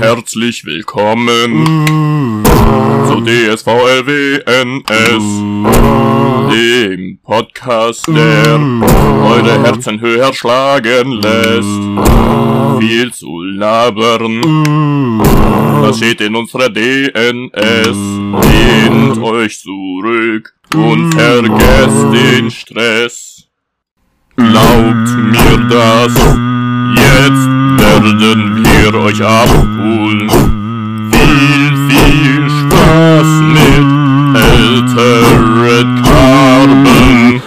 Herzlich willkommen zu DSVLWNS, dem Podcast, der eure Herzen höher schlagen lässt. Viel zu labern, das steht in unserer DNS. Lehnt euch zurück und vergesst den Stress. Glaubt mir das, jetzt werden wir euch abholen. Viel, viel Spaß mit Altered Carbon.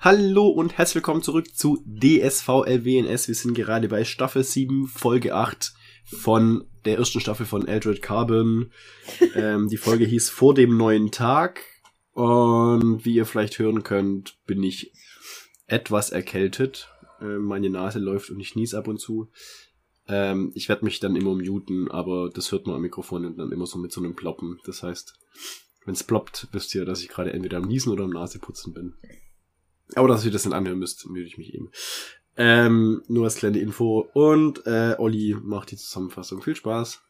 Hallo und herzlich willkommen zurück zu DSVLWNS. Wir sind gerade bei Staffel 7, Folge 8 von der ersten Staffel von Eldred Carbon. ähm, die Folge hieß Vor dem neuen Tag. Und wie ihr vielleicht hören könnt, bin ich etwas erkältet. Äh, meine Nase läuft und ich nies ab und zu. Ähm, ich werde mich dann immer muten, aber das hört man am Mikrofon und dann immer so mit so einem Ploppen. Das heißt, wenn es ploppt, wisst ihr, dass ich gerade entweder am Niesen oder am Naseputzen bin. Aber dass ihr das dann anhören müsst, müde ich mich eben. Ähm, nur als kleine Info. Und äh, Olli macht die Zusammenfassung. Viel Spaß.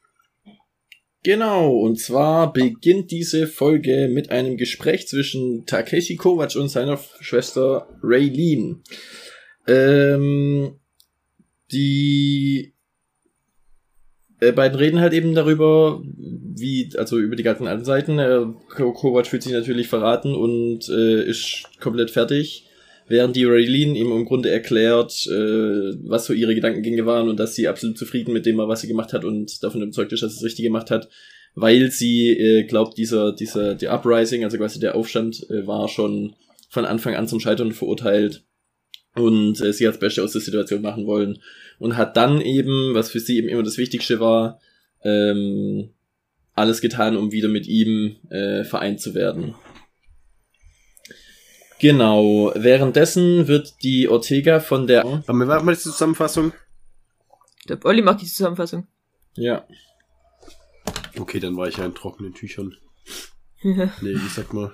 Genau, und zwar beginnt diese Folge mit einem Gespräch zwischen Takeshi Kovac und seiner Schwester Raylene. Ähm, die äh, beiden reden halt eben darüber, wie, also über die ganzen alten Seiten. Äh, Ko- Kovac fühlt sich natürlich verraten und äh, ist komplett fertig. Während die Raylene ihm im Grunde erklärt, äh, was so ihre Gedankengänge waren und dass sie absolut zufrieden mit dem war, was sie gemacht hat und davon überzeugt ist, dass sie es richtig gemacht hat, weil sie äh, glaubt, dieser, dieser, der Uprising, also quasi der Aufstand, äh, war schon von Anfang an zum Scheitern verurteilt und äh, sie hat das Beste aus der Situation machen wollen und hat dann eben, was für sie eben immer das Wichtigste war, ähm, alles getan, um wieder mit ihm äh, vereint zu werden. Genau, währenddessen wird die Ortega von der... Haben wir mal die Zusammenfassung? Der Olli macht die Zusammenfassung. Ja, Okay, dann war ich ja in trockenen Tüchern. du Nee, wie sagt man?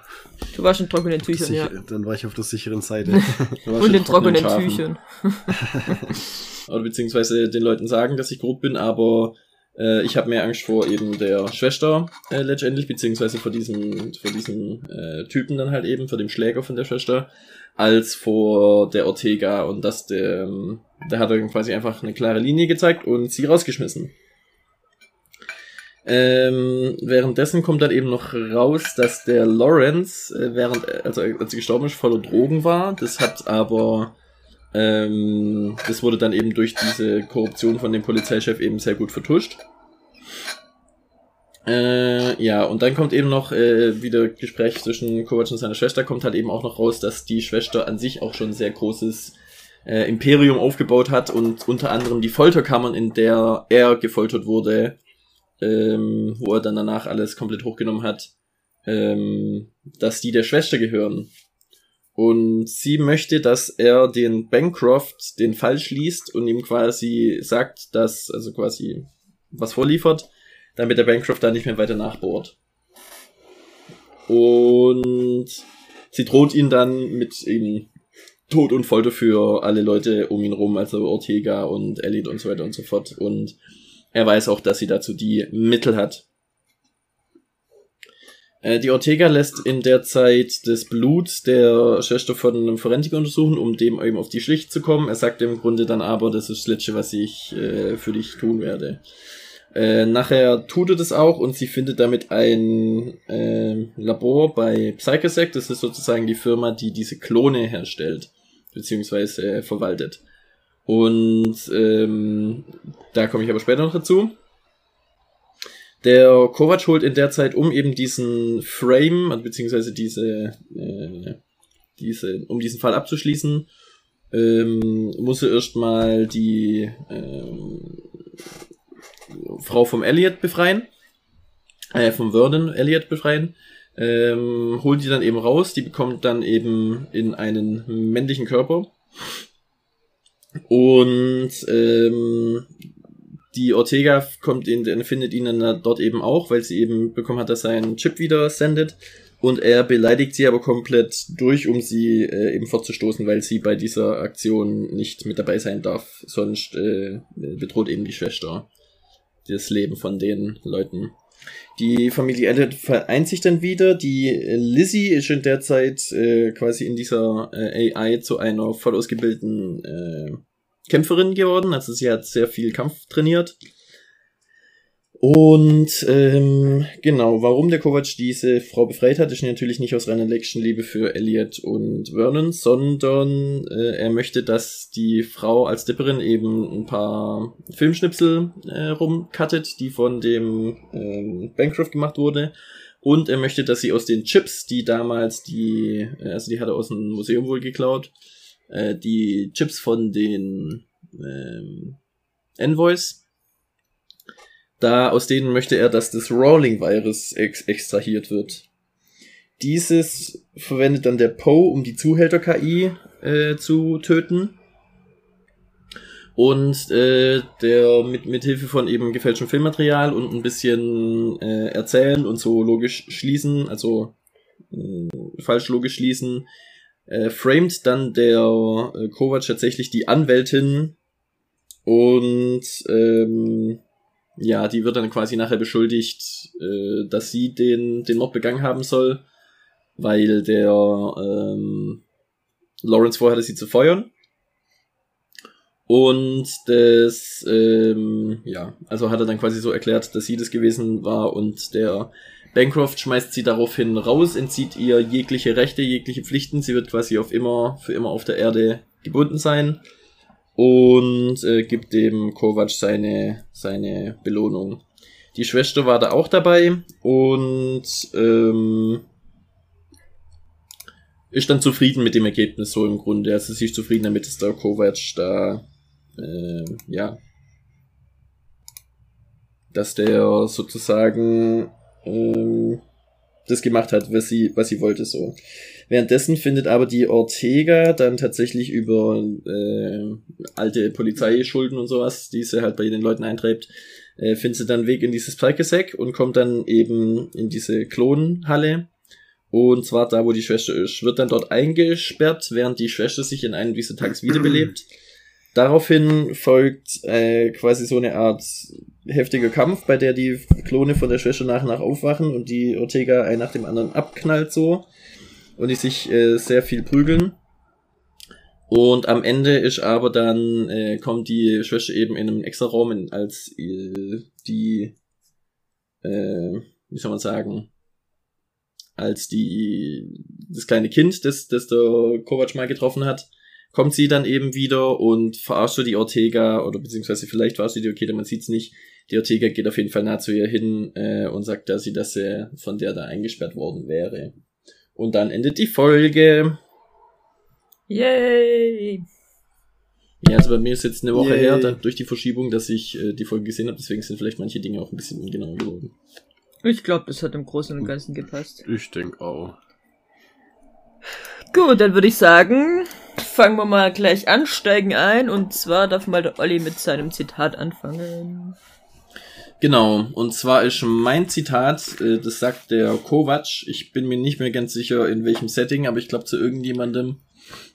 warst in trockenen Tüchern, Sicher, ja. Dann war ich auf der sicheren Seite. du Und in trockenen trockenen. Tüchern. Oder beziehungsweise den Leuten sagen, dass ich grob bin, aber äh, ich habe mehr Angst vor eben der Schwester äh, letztendlich, beziehungsweise vor diesem, vor diesem äh, Typen dann halt eben, vor dem Schläger von der Schwester, als vor der Ortega und das der, ähm, da hat er quasi einfach eine klare Linie gezeigt und sie rausgeschmissen. Ähm, währenddessen kommt dann eben noch raus, dass der Lawrence, äh, während, also als er gestorben ist, voller Drogen war. Das hat aber, ähm, das wurde dann eben durch diese Korruption von dem Polizeichef eben sehr gut vertuscht. Äh, ja, und dann kommt eben noch äh, wieder Gespräch zwischen Kovac und seiner Schwester, kommt halt eben auch noch raus, dass die Schwester an sich auch schon ein sehr großes äh, Imperium aufgebaut hat und unter anderem die Folterkammern, in der er gefoltert wurde, ähm, wo er dann danach alles komplett hochgenommen hat, ähm, dass die der Schwester gehören. Und sie möchte, dass er den Bancroft den Fall schließt und ihm quasi sagt, dass, also quasi was vorliefert, damit der Bancroft da nicht mehr weiter nachbohrt. Und sie droht ihn dann mit ihm Tod und Folter für alle Leute um ihn rum, also Ortega und Elliot und so weiter und so fort. Und er weiß auch, dass sie dazu die Mittel hat. Äh, Die Ortega lässt in der Zeit das Blut der Schwester von einem Forensiker untersuchen, um dem eben auf die Schlicht zu kommen. Er sagt im Grunde dann aber, das ist das Letzte, was ich äh, für dich tun werde. Äh, nachher tut er das auch und sie findet damit ein äh, Labor bei Psychosec. Das ist sozusagen die Firma, die diese Klone herstellt, beziehungsweise äh, verwaltet. Und ähm, da komme ich aber später noch dazu. Der Kovac holt in der Zeit um eben diesen Frame, beziehungsweise diese, äh, diese, um diesen Fall abzuschließen, ähm, muss er erstmal die ähm, Frau vom Elliot befreien, äh, vom Vernon Elliot befreien, ähm, holt die dann eben raus, die bekommt dann eben in einen männlichen Körper. Und ähm, die Ortega kommt in, findet ihn dann dort eben auch, weil sie eben bekommen hat, dass er einen Chip wieder sendet. Und er beleidigt sie aber komplett durch, um sie äh, eben fortzustoßen, weil sie bei dieser Aktion nicht mit dabei sein darf. Sonst äh, bedroht eben die Schwester das Leben von den Leuten. Die Familie Elliot vereint sich dann wieder. Die Lizzie ist in der Zeit äh, quasi in dieser äh, AI zu einer voll ausgebildeten äh, Kämpferin geworden. Also sie hat sehr viel Kampf trainiert. Und ähm, genau, warum der Kovac diese Frau befreit hat, ist natürlich nicht aus reiner Liebe für Elliot und Vernon, sondern äh, er möchte, dass die Frau als Dipperin eben ein paar Filmschnipsel äh, rumcuttet, die von dem ähm, Bancroft gemacht wurde. Und er möchte, dass sie aus den Chips, die damals die, äh, also die hat er aus dem Museum wohl geklaut, äh, die Chips von den ähm, Envoys, da aus denen möchte er, dass das Rolling-Virus ex extrahiert wird. Dieses verwendet dann der Poe, um die Zuhälter-KI äh, zu töten. Und äh, der mit, mit Hilfe von eben gefälschtem Filmmaterial und ein bisschen äh, erzählen und so logisch schließen, also äh, falsch logisch schließen, äh, framed dann der äh, Kovac tatsächlich die Anwältin und ähm, ja, die wird dann quasi nachher beschuldigt, äh, dass sie den, den Mord begangen haben soll, weil der ähm, Lawrence vorhatte, sie zu feuern. Und das, ähm, ja, also hat er dann quasi so erklärt, dass sie das gewesen war und der Bancroft schmeißt sie daraufhin raus, entzieht ihr jegliche Rechte, jegliche Pflichten. Sie wird quasi auf immer, für immer auf der Erde gebunden sein und äh, gibt dem Kovac seine, seine Belohnung. Die Schwester war da auch dabei und ähm, ist dann zufrieden mit dem Ergebnis so im Grunde. Also sie ist zufrieden damit, dass der Kovac da äh, ja dass der sozusagen äh, das gemacht hat, was sie, was sie wollte so. Währenddessen findet aber die Ortega dann tatsächlich über äh, alte Polizeischulden und sowas, die sie halt bei den Leuten eintreibt, äh, findet sie dann Weg in dieses Perkesack und kommt dann eben in diese Klonhalle. Und zwar da, wo die Schwester ist. Wird dann dort eingesperrt, während die Schwester sich in einem dieser Tags wiederbelebt. Daraufhin folgt äh, quasi so eine Art heftiger Kampf, bei der die Klone von der Schwester nach und nach aufwachen und die Ortega ein nach dem anderen abknallt so und die sich äh, sehr viel prügeln. Und am Ende ist aber dann, äh, kommt die Schwester eben in einem extra Raum in, als äh, die, äh, wie soll man sagen, als die, das kleine Kind, das, das der Kovac mal getroffen hat, kommt sie dann eben wieder und verarscht so die Ortega, oder beziehungsweise vielleicht verarscht sie die Ortega, man sieht's nicht. Die Ortega geht auf jeden Fall nah zu ihr hin äh, und sagt, dass sie, dass sie von der da eingesperrt worden wäre. Und dann endet die Folge. Yay! Ja, also bei mir ist jetzt eine Woche Yay. her, dann durch die Verschiebung, dass ich äh, die Folge gesehen habe, deswegen sind vielleicht manche Dinge auch ein bisschen ungenau geworden. Ich glaube, das hat im Großen und Ganzen gepasst. Ich denke auch. Gut, dann würde ich sagen, fangen wir mal gleich an, steigen ein. Und zwar darf mal der Olli mit seinem Zitat anfangen. Genau, und zwar ist mein Zitat, äh, das sagt der Kovac, ich bin mir nicht mehr ganz sicher in welchem Setting, aber ich glaube zu irgendjemandem.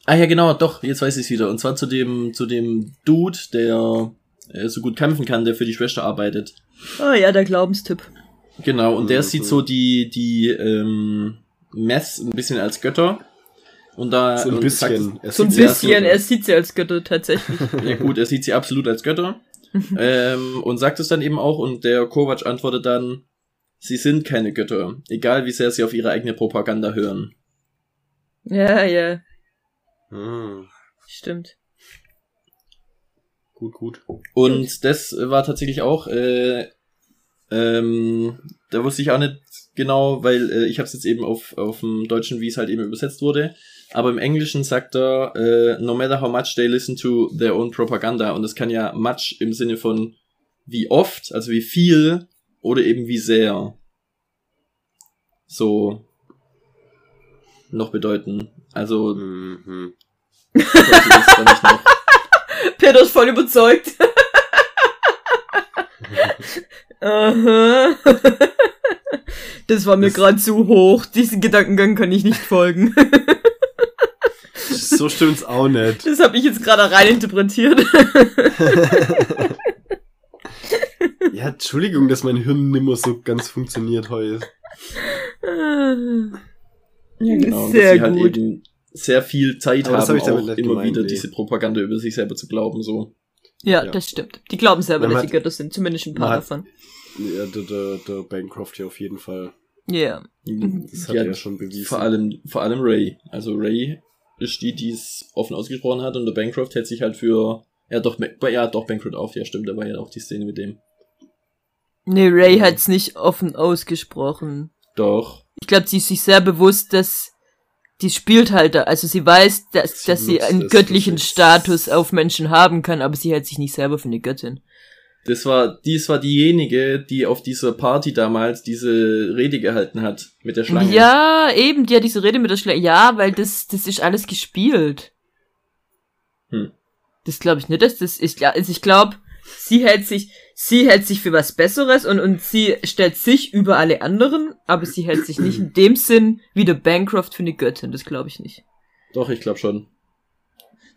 Ah ja, genau, doch, jetzt weiß ich es wieder. Und zwar zu dem, zu dem Dude, der äh, so gut kämpfen kann, der für die Schwester arbeitet. Oh ja, der Glaubenstipp. Genau, und der Mhm. sieht so die, die ähm, Mess ein bisschen als Götter. Und da So ein und sagt- bisschen. Er So ein bisschen, er sieht sie als Götter tatsächlich. Ja gut, er sieht sie absolut als Götter. ähm, und sagt es dann eben auch und der Kovac antwortet dann, sie sind keine Götter, egal wie sehr sie auf ihre eigene Propaganda hören. ja, ja, Hm, stimmt. gut, gut. Und das war tatsächlich auch, äh, ähm, da wusste ich auch nicht genau, weil äh, ich habe es jetzt eben auf, auf dem Deutschen, wie es halt eben übersetzt wurde. Aber im Englischen sagt er, äh, no matter how much they listen to their own propaganda. Und das kann ja much im Sinne von wie oft, also wie viel oder eben wie sehr. So noch bedeuten. Also, Mhm. Peter ist voll überzeugt. Aha. Das war mir gerade zu hoch. Diesen Gedankengang kann ich nicht folgen. So stimmt's auch nicht. Das habe ich jetzt gerade rein interpretiert. Ja, Entschuldigung, dass mein Hirn nimmer so ganz funktioniert heute. Ja, genau. Sehr dass sie halt gut. eben sehr viel Zeit Aber haben, hab ich damit auch nicht immer wieder nee. diese Propaganda über sich selber zu glauben, so. Ja, Ja. das stimmt. Die glauben selber, Man dass sie Götter sind. Zumindest ein paar davon. Ja, der, der, der Bancroft hier auf jeden Fall. Ja. Das hat Ja, er ja schon bewiesen. Vor allem, vor allem Ray. Also Ray ist die, die es offen ausgesprochen hat und der Bancroft hält sich halt für, ja doch, ja doch, Bancroft auf, ja stimmt, da war ja auch die Szene mit dem. Nee, Ray hat's nicht offen ausgesprochen. Doch. Ich glaube, sie ist sich sehr bewusst, dass die spielt halt da. Also sie weiß, dass, Sie dass sie einen göttlichen. Status auf Menschen haben kann, aber sie hält sich nicht selber für eine Göttin. Das war, dies war diejenige, die auf dieser Party damals diese Rede gehalten hat mit der Schlange. Ja, eben, die hat diese Rede mit der Schlange. Ja, weil das, das ist alles gespielt. Hm. Das glaube ich nicht, dass das ist. Also ich glaube, sie hält sich, sie hält sich für was Besseres und, und sie stellt sich über alle anderen, aber sie hält sich nicht in dem Sinn wie der Bancroft für eine Göttin. Das glaube ich nicht. Doch, ich glaube schon.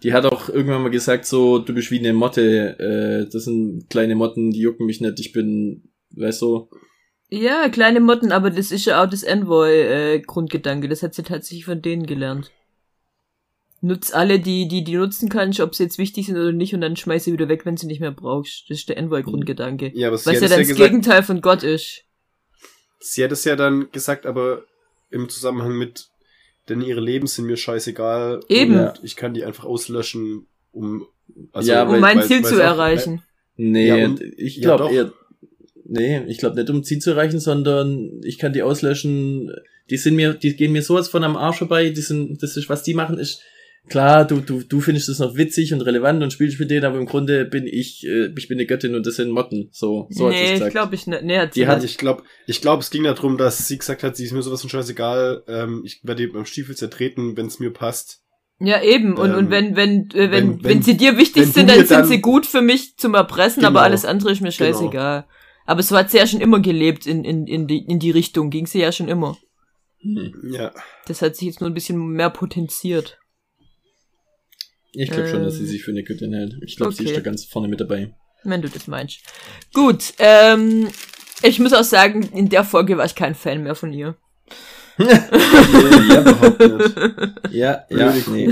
Die hat auch irgendwann mal gesagt, so, du bist wie eine Motte, äh, das sind kleine Motten, die jucken mich nicht, ich bin, weißt du, Ja, kleine Motten, aber das ist ja auch das Envoy-Grundgedanke. das hat sie tatsächlich von denen gelernt. Nutz alle, die, die, die nutzen kannst, ob sie jetzt wichtig sind oder nicht, und dann schmeiß sie wieder weg, wenn sie nicht mehr brauchst. Das ist der Envoy-Grundgedanke. Ja, aber sie Was hat ja es dann ja das gesagt, Gegenteil von Gott ist. sie hat es ja dann gesagt, aber im Zusammenhang mit, denn ihre Leben sind mir scheißegal. Eben. Und ich kann die einfach auslöschen, um, also, Ja, Um weil- mein weil- Ziel weil zu erreichen. Nee, Ja, und- ich ja, glaube doch. eher. Nee, ich glaube nicht um Ziel zu erreichen, sondern ich kann die auslöschen. Die sind mir, die gehen mir sowas von am Arsch vorbei. Die sind, das ist, was die machen, ist klar. Du, du, du findest es noch witzig und relevant und spielst mit denen, aber im Grunde bin ich, äh, ich bin eine Göttin und das sind Motten. So, so hat sie nee, ich gesagt. glaube ich nicht. Nee, hat sie Die hat- ich glaube, ich glaube, es ging darum, dass sie gesagt hat, sie ist mir sowas von scheißegal, ähm, ich werde ihr beim Stiefel zertreten, wenn es mir passt. Ja, eben. Und, Ähm, und wenn, wenn, äh, wenn, wenn, wenn- wenn- sie dir wichtig sind, mir dann sind dann- sie gut für mich zum Erpressen, aber Genau. alles andere ist mir Genau. scheißegal. Aber so hat sie ja schon immer gelebt in, in, in, die, in die Richtung, ging sie ja schon immer. Ja. Das hat sich jetzt nur ein bisschen mehr potenziert. Ich glaube schon, dass sie Ähm, sich für eine Göttin hält. Ich glaube, sie okay. ist da ganz vorne mit dabei. Wenn du das meinst. Gut, ähm, ich muss auch sagen, in der Folge war ich kein Fan mehr von ihr. ja, überhaupt nicht. Ja, ja, nee.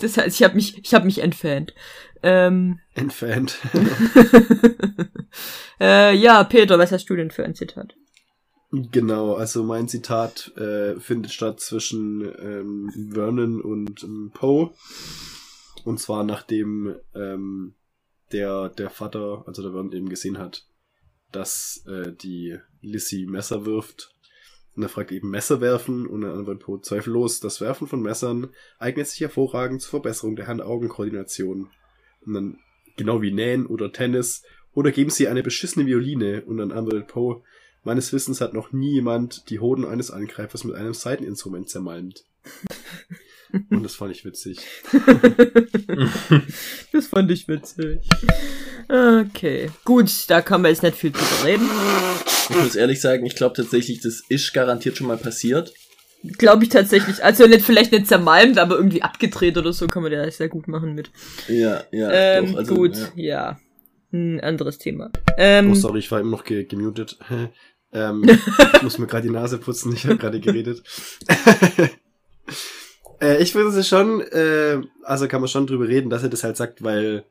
Das heißt, ich habe mich, ich habe mich entfernt. Ähm, Entfernt. äh, ja, Peter, was hast du denn für ein Zitat? Genau, also mein Zitat äh, findet statt zwischen ähm, Vernon und ähm, Poe. Und zwar nachdem ähm, der, der Vater, also der Vernon eben gesehen hat, dass äh, die Lissy Messer wirft. Und er fragt eben Messer werfen und dann antwortet Poe zweifellos, das Werfen von Messern eignet sich hervorragend zur Verbesserung der Hand-Augen-Koordination. Und dann genau wie Nähen oder Tennis oder geben sie eine beschissene Violine und dann antwortet Poe, Meines Wissens hat noch nie jemand die Hoden eines Angreifers mit einem Seiteninstrument zermalmt. Und das fand ich witzig. Das fand ich witzig. Okay. Gut, da kann man jetzt nicht viel drüber reden. Ich muss ehrlich sagen, ich glaube tatsächlich, das ist garantiert schon mal passiert. Glaube ich tatsächlich. Also nicht vielleicht nicht zermalmt, aber irgendwie abgedreht oder so kann man ja sehr gut machen mit. Ja, ja, ähm, doch. Also, gut, Ja. ja. Ein anderes Thema. Ähm, Oh, sorry, ich war eben noch ge gemutet. ähm, ich muss mir gerade die Nase putzen, ich habe gerade geredet. äh, ich finde es schon, äh, also kann man schon drüber reden, dass er das halt sagt, weil,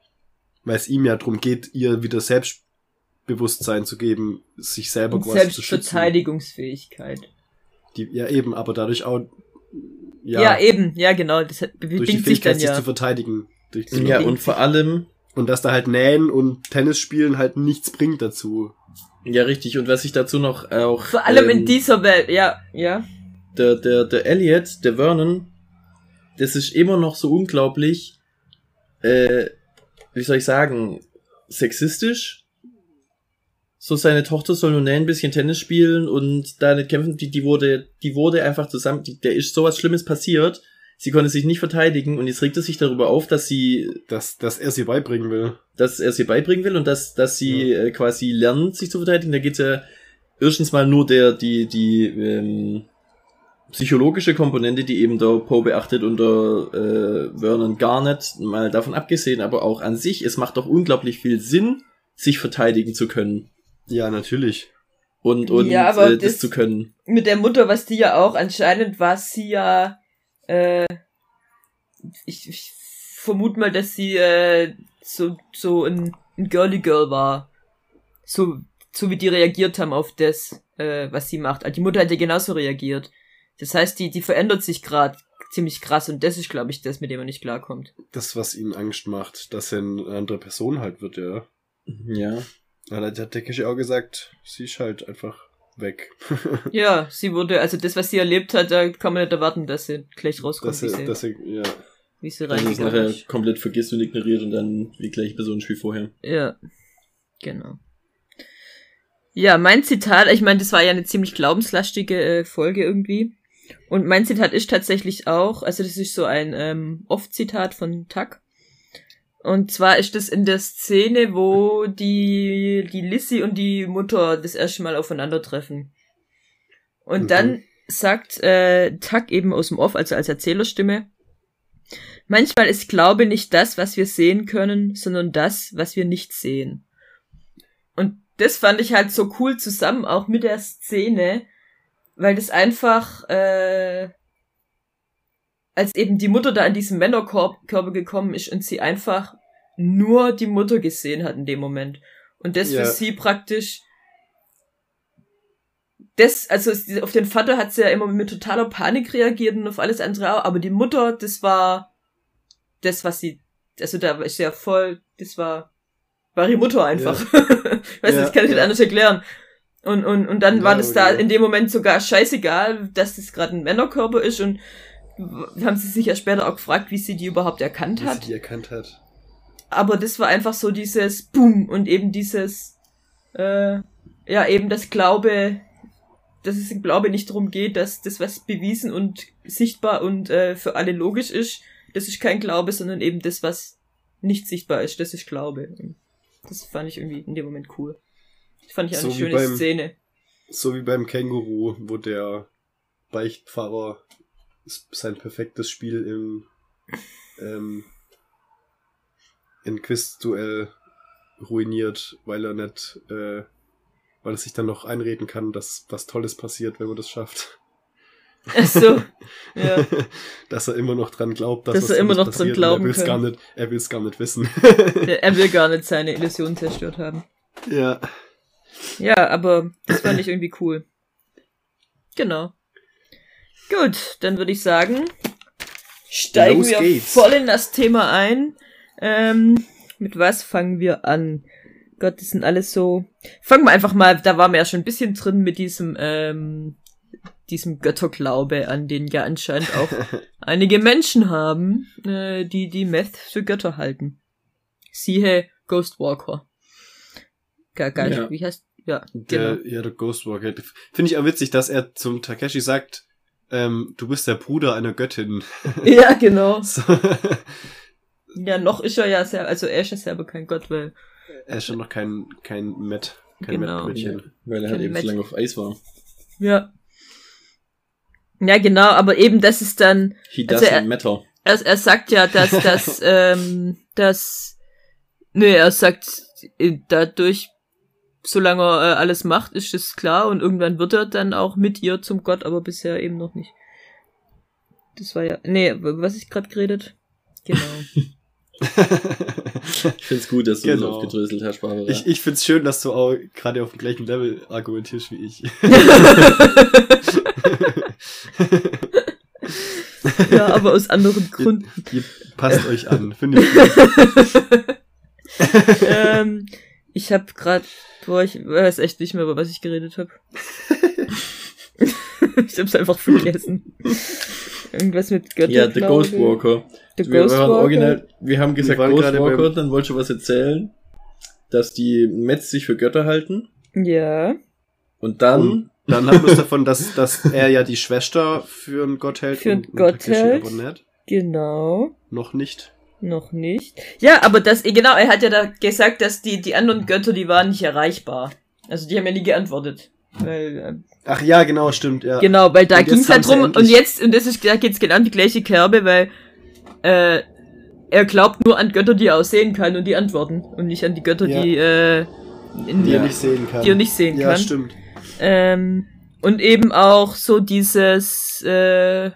weil es ihm ja darum geht, ihr wieder Selbstbewusstsein zu geben, sich selber quasi zu schützen. Selbstverteidigungsfähigkeit. Die, ja, eben, aber dadurch auch, Ja. ja, eben, ja genau. Das durch die sich Fähigkeit, dann sich ja. zu verteidigen. Durch ja, und vor allem, Und dass da halt Nähen und Tennis spielen halt nichts bringt dazu. ja richtig, und was ich dazu noch auch. Vor allem in ähm, dieser Welt, ja, ja. der, der, der Elliot, der Vernon, das ist immer noch so unglaublich, äh, wie soll ich sagen, sexistisch. So seine Tochter soll nur ein bisschen Tennis spielen und da nicht kämpfen, die, die wurde, die wurde einfach zusammen, die, der ist sowas Schlimmes passiert. Sie konnte sich nicht verteidigen und jetzt regt er sich darüber auf, dass sie, Dass, dass er sie beibringen will. dass er sie beibringen will und dass, dass sie äh, quasi lernt, sich zu verteidigen. Da geht's ja erstens mal nur der, die, die, ähm, psychologische Komponente, die eben der Poe beachtet und der äh, Vernon gar nicht, mal davon abgesehen, aber auch an sich, es macht doch unglaublich viel Sinn, sich verteidigen zu können Ja, natürlich. und, und Ja, aber äh, das, das- zu können. Mit der Mutter, was die ja auch, anscheinend war sie ja, äh, ich, ich vermute mal, dass sie äh, so, so ein, ein Girly Girl war. So, so wie die reagiert haben auf das, äh, was sie macht. Also die Mutter hat ja genauso reagiert. Das heißt, die, die verändert sich gerade ziemlich krass und das ist, glaube ich, das, mit dem er nicht klarkommt. Das, was ihm Angst macht, dass er eine andere Person halt wird, ja. Ja. Da hat Takeshi auch gesagt, sie ist halt einfach weg. Ja, sie wurde, also das, was sie erlebt hat, da kann man nicht erwarten, dass sie gleich rauskommt, dass wie, er, sie, dass er, ja. wie sie Dass es reingegangen nachher ist. komplett vergisst und ignoriert und dann die gleiche Person ist wie vorher. Ja, genau. Ja, mein Zitat, ich meine, das war ja eine ziemlich glaubenslastige äh, Folge irgendwie. Und mein Zitat ist tatsächlich auch, also das ist so ein ähm, Oft-Zitat von Tuck. Und zwar ist das in der Szene, wo die, die Lissy und die Mutter das erste Mal aufeinandertreffen. Und Mhm. dann sagt äh, Tuck eben aus dem Off, also als Erzählerstimme, manchmal ist Glaube nicht das, was wir sehen können, sondern das, was wir nicht sehen. Und das fand ich halt so cool zusammen, auch mit der Szene, weil das einfach, äh, als eben die Mutter da in diesem Männerkörper gekommen ist und sie einfach nur die Mutter gesehen hat in dem Moment. Und das Ja. für sie praktisch, das, also auf den Vater hat sie ja immer mit totaler Panik reagiert und auf alles andere auch, aber die Mutter, das war das, was sie, also da ist ja voll, das war, war die Mutter einfach. ich weiß Ja, nicht, kann ich nicht ja. anders erklären. Und, und, und dann Ja, war das da okay. in dem Moment sogar scheißegal, dass das gerade ein Männerkörper ist und haben sie sich ja später auch gefragt, wie sie die überhaupt erkannt Wie sie hat. die erkannt hat. Aber das war einfach so dieses Boom und eben dieses, äh, ja, eben das Glaube, dass es im Glaube nicht darum geht, dass das, was bewiesen und sichtbar und äh, für alle logisch ist, das ist kein Glaube, sondern eben das, was nicht sichtbar ist, das ist Glaube. Und das fand ich irgendwie in dem Moment cool. Das fand ich auch So eine wie schöne beim- Szene. So wie beim Känguru, wo der Beichtpfarrer sein perfektes Spiel im ähm, in Quizduell ruiniert, weil er nicht, äh, weil er sich dann noch einreden kann, dass was Tolles passiert, wenn man das schafft. Ach so, ja. dass er immer noch dran glaubt, dass, Dass er immer noch dran passiert glauben er will's kann. gar nicht, er will es gar nicht wissen. Der- Er will gar nicht seine Illusion zerstört haben. ja. Ja, aber das fand ich irgendwie cool. Genau. Gut, dann würde ich sagen, steigen Los wir geht's. voll in das Thema ein. Ähm, mit was fangen wir an? Gott, das sind alles so. Fangen wir einfach mal, da waren wir ja schon ein bisschen drin mit diesem, ähm, diesem Götterglaube, an den ja anscheinend auch einige Menschen haben, äh, die die Meth für Götter halten. Siehe Ghostwalker. Gar, gar Ja. wie heißt, ja, genau. Der, ja, der Ghostwalker. Finde ich auch witzig, dass er zum Takeshi sagt, ähm, du bist der Bruder einer Göttin. Ja, genau. So. Ja, noch ist er ja sehr, also er ist ja selber kein Gott, weil, er ist schon noch kein, kein Met, kein Genau. Mettbrötchen. Weil er halt eben Match- so lange auf Eis war. ja. Ja, genau, aber eben das ist dann, He Also doesn't er- matter. er, er sagt ja, dass das, ähm, das, nee, er sagt, dadurch, solange er äh, alles macht, ist es klar und irgendwann wird er dann auch mit ihr zum Gott, aber bisher eben noch nicht. Das war ja, nee, was ich gerade geredet? Genau. Ich find's gut, dass du Genau. so aufgedröselt hast, Barbara. ich ich find's schön, dass du auch gerade auf dem gleichen Level argumentierst wie ich. ja, aber aus anderen Gründen. Ihr passt euch an, finde ich. gut. ähm, ich habe gerade, boah, ich weiß echt nicht mehr, über was ich geredet habe. ich hab's einfach vergessen. Irgendwas mit Götter. ja, The Ghostwalker. The Wir waren Ghostwalker. original, wir haben gesagt waren gerade Ghostwalker, beim- dann wolltest du was erzählen, dass die Mets sich für Götter halten. Ja. Und dann, Und dann haben wir es davon, dass, dass er ja die Schwester für einen Gott hält Für einen und, Gott hält. Genau. Noch nicht. Noch nicht. Ja, aber das, genau, er hat ja da gesagt, dass die, die anderen Götter, die waren nicht erreichbar. Also die haben ja nie geantwortet. Weil, äh, Ach ja, genau, stimmt, ja. Genau, weil da jetzt ging's halt drum, und jetzt, und das ist, da geht's genau an die gleiche Kerbe, weil, äh, er glaubt nur an Götter, die er auch sehen kann und die antworten. Und nicht an die Götter, Ja. die, äh, in, Die er nicht sehen kann. die er nicht sehen ja, kann. stimmt. Ähm, und eben auch so dieses äh,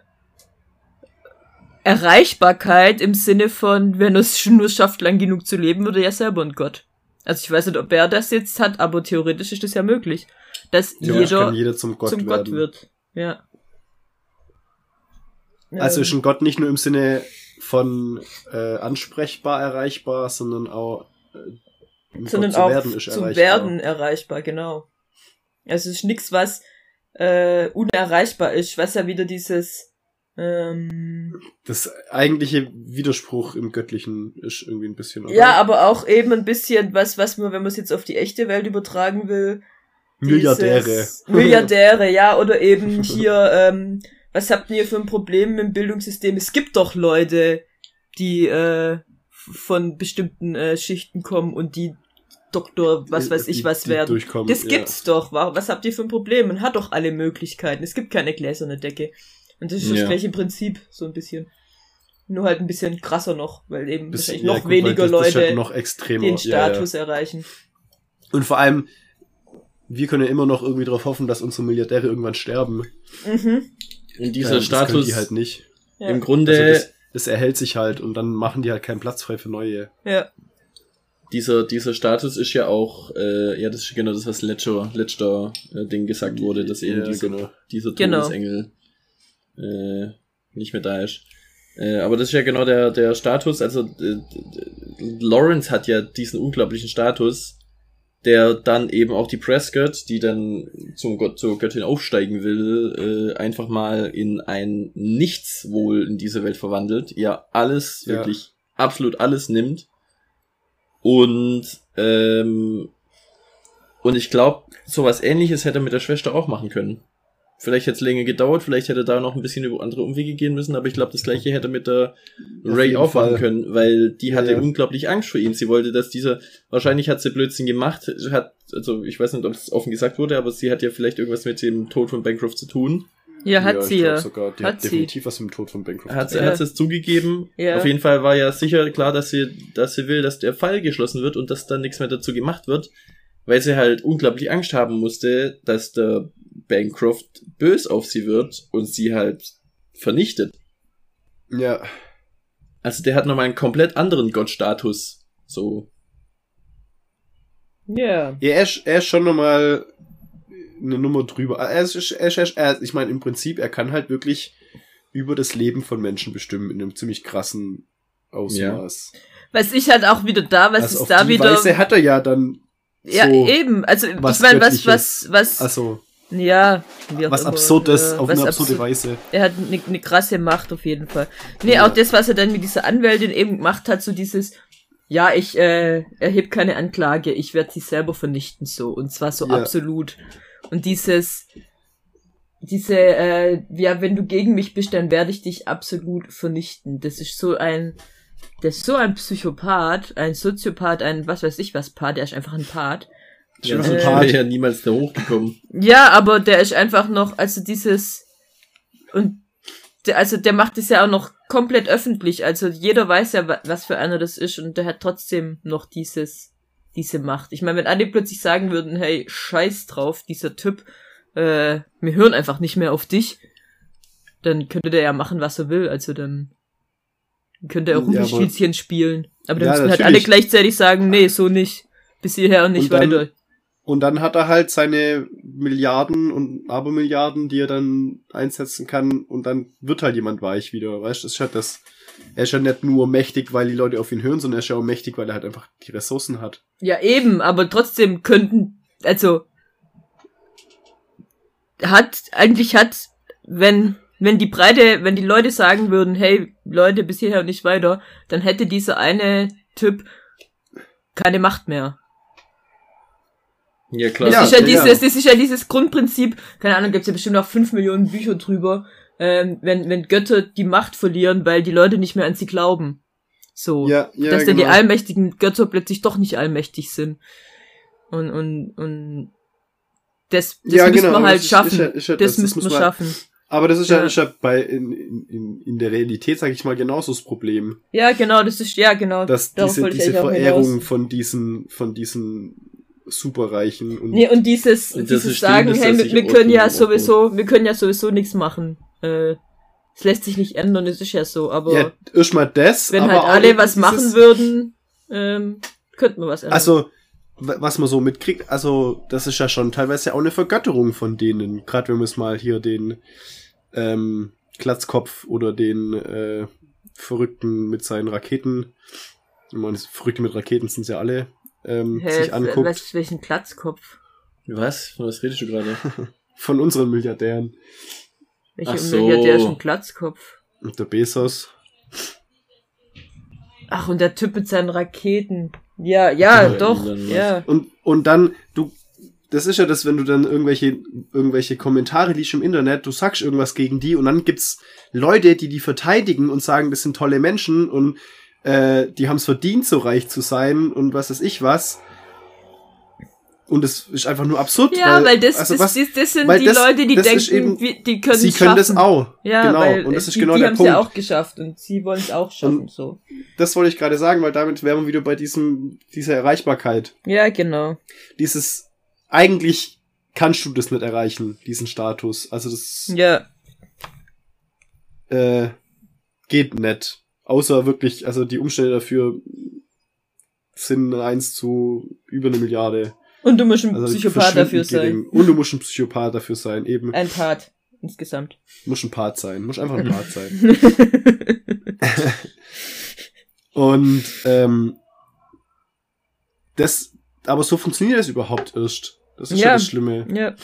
Erreichbarkeit im Sinne von, wenn er es nur schafft, lang genug zu leben, wird er ja selber ein Gott. Also ich weiß nicht, ob er das jetzt hat, aber theoretisch ist das ja möglich, dass jeder, jeder zum Gott zum. Gott wird. Ja. Also ist ein Gott nicht nur im Sinne von äh, ansprechbar erreichbar, sondern auch äh, sondern Gott zu auch werden ist zum erreichbar. Werden erreichbar, genau. Also es ist nichts, was äh, unerreichbar ist, was ja wieder dieses ähm, Das eigentliche Widerspruch im Göttlichen ist irgendwie ein bisschen. oder? Ja, aber auch eben ein bisschen was, was man, wenn man es jetzt auf die echte Welt übertragen will. Milliardäre. Milliardäre, ja, oder eben hier, ähm, was habt ihr für ein Problem im Bildungssystem? Es gibt doch Leute, die äh, von bestimmten äh, Schichten kommen und die Doktor, was weiß ich Die- was die werden. Das ja. gibt's doch. Wa- Was habt ihr für ein Problem? Man hat doch alle Möglichkeiten. Es gibt keine gläserne Decke. Und das ist das Ja. gleiche Prinzip, so ein bisschen. Nur halt ein bisschen krasser noch, weil eben Bisschen- wahrscheinlich ja, noch gut, weniger das, das Leute halt noch extremer. den Ja, ja. Status erreichen. Und vor allem, wir können ja immer noch irgendwie darauf hoffen, dass unsere Milliardäre irgendwann sterben. Mhm. Und dieser Ja, das können Status die halt nicht. Ja. im Grunde, Also das, das erhält sich halt und dann machen die halt keinen Platz frei für neue. ja. dieser, dieser Status ist ja auch, äh, ja, das ist genau das, was letzter, letzter äh, Ding gesagt wurde, dass eben Ja, dieser, genau. dieser Genau. Todesengel äh, nicht mehr da ist. Äh, aber das ist ja genau der, der Status, also äh, Lawrence hat ja diesen unglaublichen Status, der dann eben auch die Prescott, die dann zum Gott, zur Göttin aufsteigen will, äh, einfach mal in ein Nichts wohl in diese Welt verwandelt, ja alles, Ja. wirklich absolut alles nimmt. Und ähm, und ich glaube, sowas ähnliches hätte er mit der Schwester auch machen können. Vielleicht hätte es länger gedauert, vielleicht hätte er da noch ein bisschen über andere Umwege gehen müssen, aber ich glaube, das gleiche hätte mit der Auf Ray auch machen können, weil die Ja, hatte ja. unglaublich Angst vor ihm. Sie wollte, dass dieser, wahrscheinlich hat sie Blödsinn gemacht, hat, also ich weiß nicht, ob es offen gesagt wurde, aber sie hat ja vielleicht irgendwas mit dem Tod von Bancroft zu tun. Ja, hat ich sie ja. sogar. Die Hat hat sie. definitiv was mit dem Tod von Bancroft. Hat, zu sie tun. Ja. hat sie es zugegeben. Ja. Auf jeden Fall war ja sicher klar, dass sie, dass sie will, dass der Fall geschlossen wird und dass dann nichts mehr dazu gemacht wird, weil sie halt unglaublich Angst haben musste, dass der Bancroft bös auf sie wird und sie halt vernichtet. Ja. Also der hat nochmal einen komplett anderen Gottstatus. So. Ja. Ja, er ist, er ist schon nochmal eine Nummer drüber. Er ist, er ist, er ist, er, ich meine, im Prinzip, er kann halt wirklich über das Leben von Menschen bestimmen, in einem ziemlich krassen Ausmaß. Was ich halt auch wieder da, was also ist auf da die wieder. Weise hat er ja dann ja, so eben. Also, was ich meine, was, Göttliches. was, was, also ja, wie auch was immer, Absurdes äh, auf eine absurde absur- Weise. Er hat eine ne krasse Macht auf jeden Fall. Nee, Ja. auch das, was er dann mit dieser Anwältin eben gemacht hat, so dieses, ja, ich äh, erhebe keine Anklage, ich werde sie selber vernichten, so. Und zwar so Ja. absolut. Und dieses, diese, äh, ja, wenn du gegen mich bist, dann werde ich dich absolut vernichten. Das ist so ein, das ist so ein Psychopath, ein Soziopath, ein was weiß ich was Path, der ist einfach ein Part. Er ja niemals da hochgekommen. Ja, aber der ist einfach noch, also dieses, und der, also der macht es ja auch noch komplett öffentlich, also jeder weiß ja, wa- was für einer das ist und der hat trotzdem noch dieses, diese Macht. Ich meine, wenn alle plötzlich sagen würden, hey, scheiß drauf, dieser Typ, äh, wir hören einfach nicht mehr auf dich, dann könnte der ja machen, was er will, also dann könnte er auch Ja, spielen. Aber dann Ja, müssten halt alle gleichzeitig sagen, nee, so nicht. Bis hierher und nicht Und dann- weiter. Und dann hat er halt seine Milliarden und Abermilliarden, die er dann einsetzen kann und dann wird halt jemand weich wieder, weißt du? Das ist halt das, er ist ja nicht nur mächtig, weil die Leute auf ihn hören, sondern er ist ja auch mächtig, weil er halt einfach die Ressourcen hat. Ja, eben, aber trotzdem könnten, also hat, eigentlich hat, wenn, wenn die Breite, wenn die Leute sagen würden, hey, Leute, bis hierher und nicht weiter, dann hätte dieser eine Typ keine Macht mehr. Ja, klar. Das Ja, ist ja, ja, dieses, ja. das ist ja dieses Grundprinzip, keine Ahnung, gibt's ja bestimmt auch fünf Millionen Bücher drüber, ähm, wenn, wenn Götter die Macht verlieren, weil die Leute nicht mehr an sie glauben. So. Ja, ja, dass dann die genau. allmächtigen Götter plötzlich doch nicht allmächtig sind. Und, und, und das, das Ja, müssen genau, wir halt ist- schaffen. ist ja- ist ja das, das, das müssen wir schaffen. Aber das ist ja, Ja. ist ja bei in, in, in der Realität, sage ich mal, genauso das Problem, Ja, genau, das ist, ja, genau. dass diese, diese Verehrung von diesen von diesen Superreichen und Nee, und dieses, Und dieses System, sagen, hey, wir, wir können ja sowieso, wir können ja sowieso nichts machen. Äh, es lässt sich nicht ändern, es ist ja so, aber ja, erstmal das, wenn aber halt alle was machen würden, ähm, könnten wir was ändern. Also was man so mitkriegt, also das ist ja schon teilweise auch eine Vergötterung von denen. Gerade wenn wir es mal hier den ähm, Glatzkopf oder den äh, Verrückten mit seinen Raketen, ich meine, Verrückte mit Raketen sind ja alle, ähm, Hä, sich anguckt. was, welchen Platzkopf? Was? Von was redest du gerade? Von unseren Milliardären. Welcher so. Milliardär ist ein Platzkopf? Und der Bezos. Ach, und der Typ mit seinen Raketen. Ja, ja, Ja, doch, ja. Und, und dann, du, das ist ja das, wenn du dann irgendwelche, irgendwelche Kommentare liest im Internet, du sagst irgendwas gegen die und dann gibt's Leute, die die verteidigen und sagen, das sind tolle Menschen und äh, die haben es verdient, so reich zu sein und was weiß ich was. Und es ist einfach nur absurd. Ja, weil, das, also das, was, das, das sind weil die das- Leute, die das denken, eben- wir- die können sie können das schaffen. auch. Ja, genau. weil und das ist die, genau die der haben es Punkt. ja auch geschafft und sie wollen es auch schaffen, Und- so. Das wollte ich gerade sagen, weil damit wären wir wieder bei diesem, dieser Erreichbarkeit. Ja, genau. Dieses, eigentlich kannst du das nicht erreichen, diesen Status. Also das Ja, äh, geht nicht. Außer wirklich, also die Umstände dafür sind eins zu über eine Milliarde. und du musst ein Also Psychopath dafür verschwindend sein. gering. Und du musst ein Psychopath dafür sein, eben. Ein Part insgesamt. Musst ein Part sein. Musst einfach ein Part sein. Und ähm, das, aber so funktioniert das überhaupt erst. Das ist ja, Ja. das Schlimme. ja,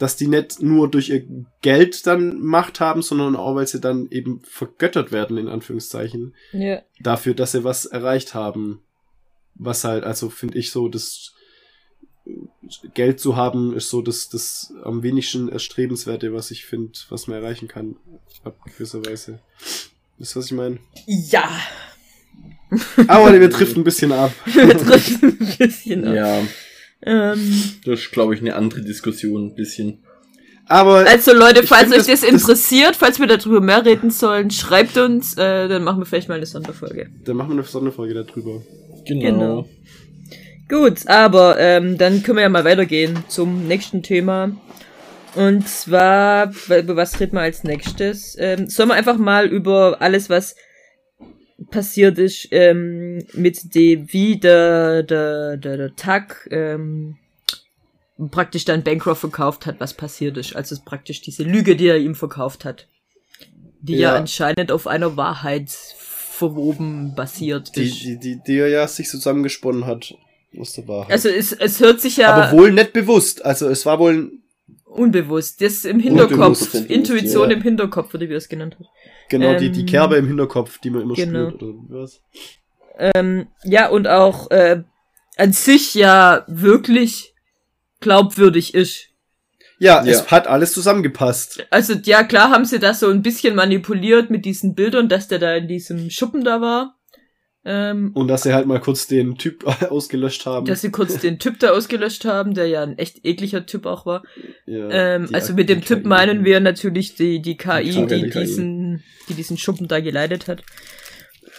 Dass die nicht nur durch ihr Geld dann Macht haben, sondern auch, weil sie dann eben vergöttert werden, in Anführungszeichen. ja. dafür, dass sie was erreicht haben. Was halt, also finde ich so, das Geld zu haben, ist so das, das am wenigsten erstrebenswerte, was ich finde, was man erreichen kann, ab gewisser Weise. Wisst ihr, was ich meine? Ja. Aber wir driften ein bisschen ab. Wir driften ein bisschen ab. Ja, Ähm, das ist, glaube ich, eine andere Diskussion, ein bisschen. Aber also Leute, falls find, euch das, das- das- interessiert, falls wir darüber mehr reden sollen, schreibt uns, äh, dann machen wir vielleicht mal eine Sonderfolge. dann machen wir eine Sonderfolge darüber. Genau. Genau. Gut, aber ähm, dann können wir ja mal weitergehen zum nächsten Thema. Und zwar, wa- über was reden wir als nächstes? Ähm, sollen wir einfach mal über alles, was passiert ist, ähm, mit dem, wie der, der, der, der Tag ähm, praktisch dann Bancroft verkauft hat, was passiert ist. Also praktisch diese Lüge, die er ihm verkauft hat. Die ja, Ja. anscheinend auf einer Wahrheit verwoben basiert Die, ist. die, die, die er ja sich zusammengesponnen hat aus der Wahrheit. Also es, es hört sich ja Aber wohl nicht bewusst. Also es war wohl unbewusst, das im Hinterkopf, Intuition ja. im Hinterkopf, oder wie er es genannt hat. genau die, die Ähm, Kerbe im Hinterkopf, die man immer genau. spürt. Oder was? Ähm, ja, und auch äh, an sich ja wirklich glaubwürdig ist. Ja, Ja. es hat alles zusammengepasst. Also ja, klar haben sie das so ein bisschen manipuliert mit diesen Bildern, dass der da in diesem Schuppen da war. Ähm, Und dass sie halt mal kurz den Typ ausgelöscht haben. dass sie kurz den Typ da ausgelöscht haben, der ja ein echt ekliger Typ auch war. ja, Ähm, also mit dem Typ KI. meinen wir natürlich die, die KI, Die die, KI. diesen, die diesen Schuppen da geleitet hat.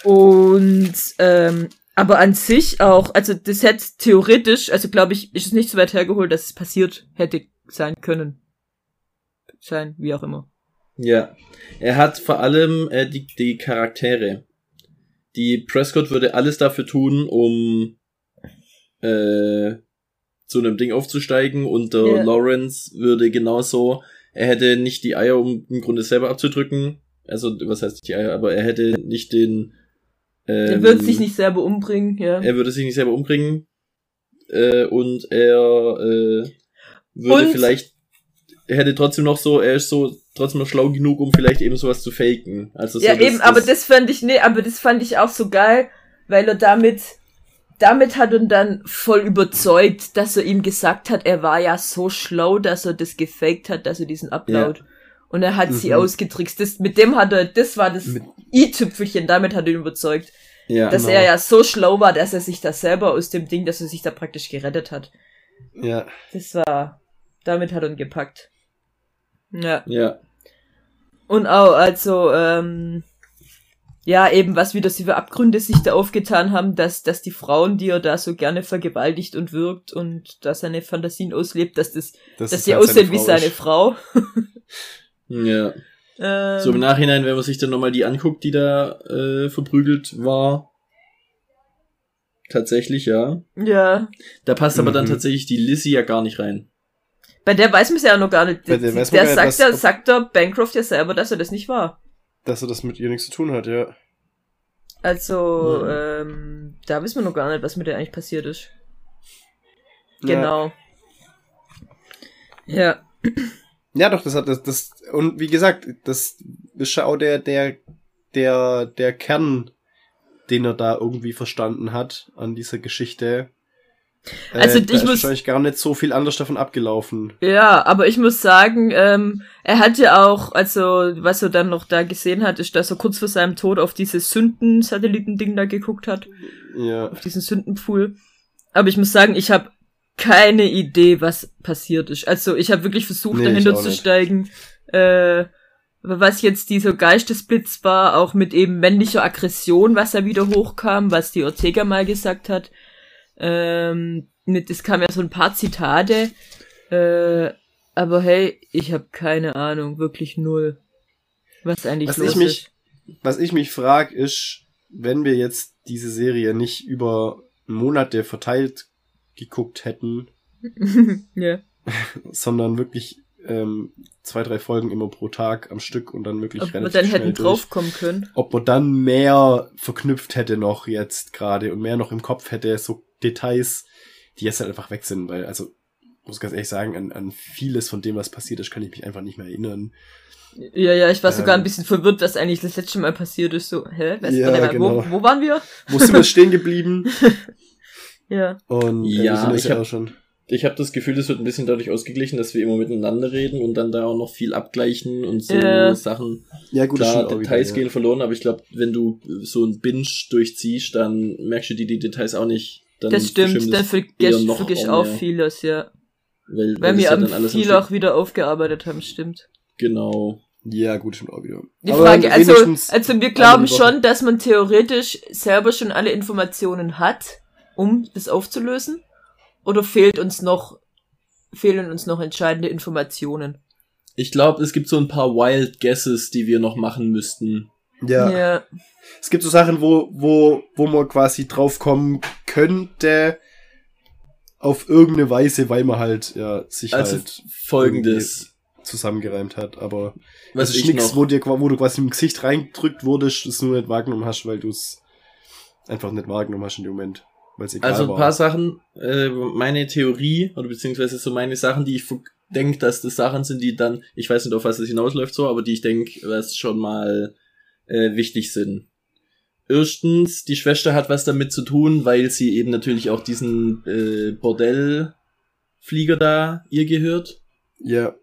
Und ähm, aber an sich auch, also das hätte theoretisch, also glaube ich, ist es nicht so weit hergeholt, dass es passiert hätte sein können. Sein, wie auch immer. Ja. Er hat vor allem äh, die, die Charaktere. Die Prescott würde alles dafür tun, um äh, zu einem Ding aufzusteigen und der Ja. Lawrence würde genauso, er hätte nicht die Eier, um im Grunde selber abzudrücken. Also, was heißt die Eier, aber er hätte nicht den Er ähm, wird sich nicht selber umbringen, ja. er würde sich nicht selber umbringen äh, und er äh, würde Und- vielleicht er hätte trotzdem noch so er ist so trotzdem noch schlau genug um vielleicht eben sowas zu faken also so ja, das- eben, aber das fand ich, nee, aber das fand ich auch so geil, weil er damit, damit hat er dann voll überzeugt, dass er ihm gesagt hat, er war ja so schlau, dass er das gefaked hat, dass er diesen Upload. Und er hat sie Mhm. ausgetrickst. Das, mit dem hat er, das war das i-Tüpfelchen, damit hat er ihn überzeugt. Ja, dass genau. er ja so schlau war, dass er sich da selber aus dem Ding, dass er sich da praktisch gerettet hat. Ja. Das war, damit hat er ihn gepackt. Ja. ja. Und auch, also, ähm, ja, eben, was wieder sie für Abgründe sich da aufgetan haben, dass, dass die Frauen, die er da so gerne vergewaltigt und wirkt und da seine Fantasien auslebt, dass das, Das dass sie halt aussehen wie seine ist. Frau. Ja. Ähm, So im Nachhinein, wenn man sich dann nochmal die anguckt, die da äh, verprügelt war. Tatsächlich, ja. ja. Da passt aber dann Mhm. tatsächlich die Lizzie ja gar nicht rein. Bei der weiß man es ja noch gar nicht. Bei Der, der weiß man der gar sagt, ja, sagt der Bancroft ja selber, dass er das nicht war. Dass er das mit ihr nichts zu tun hat, ja. Also, Mhm. ähm, da wissen wir noch gar nicht, was mit der eigentlich passiert ist. Ja. Genau. Ja. Ja, doch, das hat das, das, und wie gesagt, das ist ja auch der, der, der, der Kern, den er da irgendwie verstanden hat an dieser Geschichte. Also, da ich muss- wahrscheinlich gar nicht so viel anders davon abgelaufen. Ja, aber ich muss sagen, ähm, er hat ja auch, also, was er dann noch da gesehen hat, ist, dass er kurz vor seinem Tod auf dieses Sünden-Satellitending da geguckt hat, Ja. auf diesen Sündenpool. Aber ich muss sagen, ich habe keine Idee, was passiert ist. Also, ich habe wirklich versucht, Nee, dahinter zu steigen, äh, was jetzt dieser Geistesblitz war, auch mit eben männlicher Aggression, was da wieder hochkam, was die Ortega mal gesagt hat. Ähm, mit, es kam ja so ein paar Zitate. Äh, aber hey, ich habe keine Ahnung, wirklich null. Was eigentlich Was ich mich- ist. Was ich mich frag, ist, wenn wir jetzt diese Serie nicht über Monate verteilt geguckt hätten, ja. sondern wirklich ähm, zwei, drei Folgen immer pro Tag am Stück und dann wirklich Ob wir relativ dann schnell hätten draufkommen können. ob man dann mehr verknüpft hätte noch jetzt gerade und mehr noch im Kopf hätte, so Details, die jetzt halt einfach weg sind, weil, also, muss ganz ehrlich sagen, an, an vieles von dem, was passiert ist, kann ich mich einfach nicht mehr erinnern. Ja, ja, ich war sogar Ähm. ein bisschen verwirrt, was eigentlich das letzte Mal passiert ist. So, hä? Was, Ja, mal, genau. wo, wo waren wir? Wo sind wir stehen geblieben? Ja. Und äh, Ja, ich ja hab- auch schon. Ich habe das Gefühl, es wird ein bisschen dadurch ausgeglichen, dass wir immer miteinander reden und dann da auch noch viel abgleichen und so Ja. Sachen. Ja, gut, das Klar, Details wieder, gehen ja. verloren, aber ich glaube, wenn du so ein Binge durchziehst, dann merkst du die, die Details auch nicht. Dann Das stimmt, dann vergisst vergisst auch vieles, ja. Weil, Weil das wir ja am dann alles am viel auch wieder aufgearbeitet haben, stimmt. Genau. Ja, gut, stimmt auch wieder. Die Aber Frage, also, also wir glauben schon, dass man theoretisch selber schon alle Informationen hat, um das aufzulösen. Oder fehlt uns noch, fehlen uns noch entscheidende Informationen? Ich glaube, es gibt so ein paar Wild Guesses, die wir noch machen müssten. Ja. ja. Es gibt so Sachen, wo, wo, wo man quasi drauf kommen könnte, auf irgendeine Weise, weil man halt, ja, sich Also halt folgendes, zusammengereimt hat, aber was es ist ich nichts, wo, dir, qua- wo du quasi im Gesicht reingedrückt wurdest, es nur nicht wahrgenommen hast, weil du es einfach nicht wahrgenommen hast in dem Moment. Weil es egal also ein war. paar Sachen, äh, meine Theorie, oder beziehungsweise so meine Sachen, die ich denke, dass das Sachen sind, die dann, ich weiß nicht, auf was es hinausläuft so, aber die ich denke, was schon mal äh, wichtig sind. Erstens, die Schwester hat was damit zu tun, weil sie eben natürlich auch diesen äh, Bordellflieger da ihr gehört. Ja,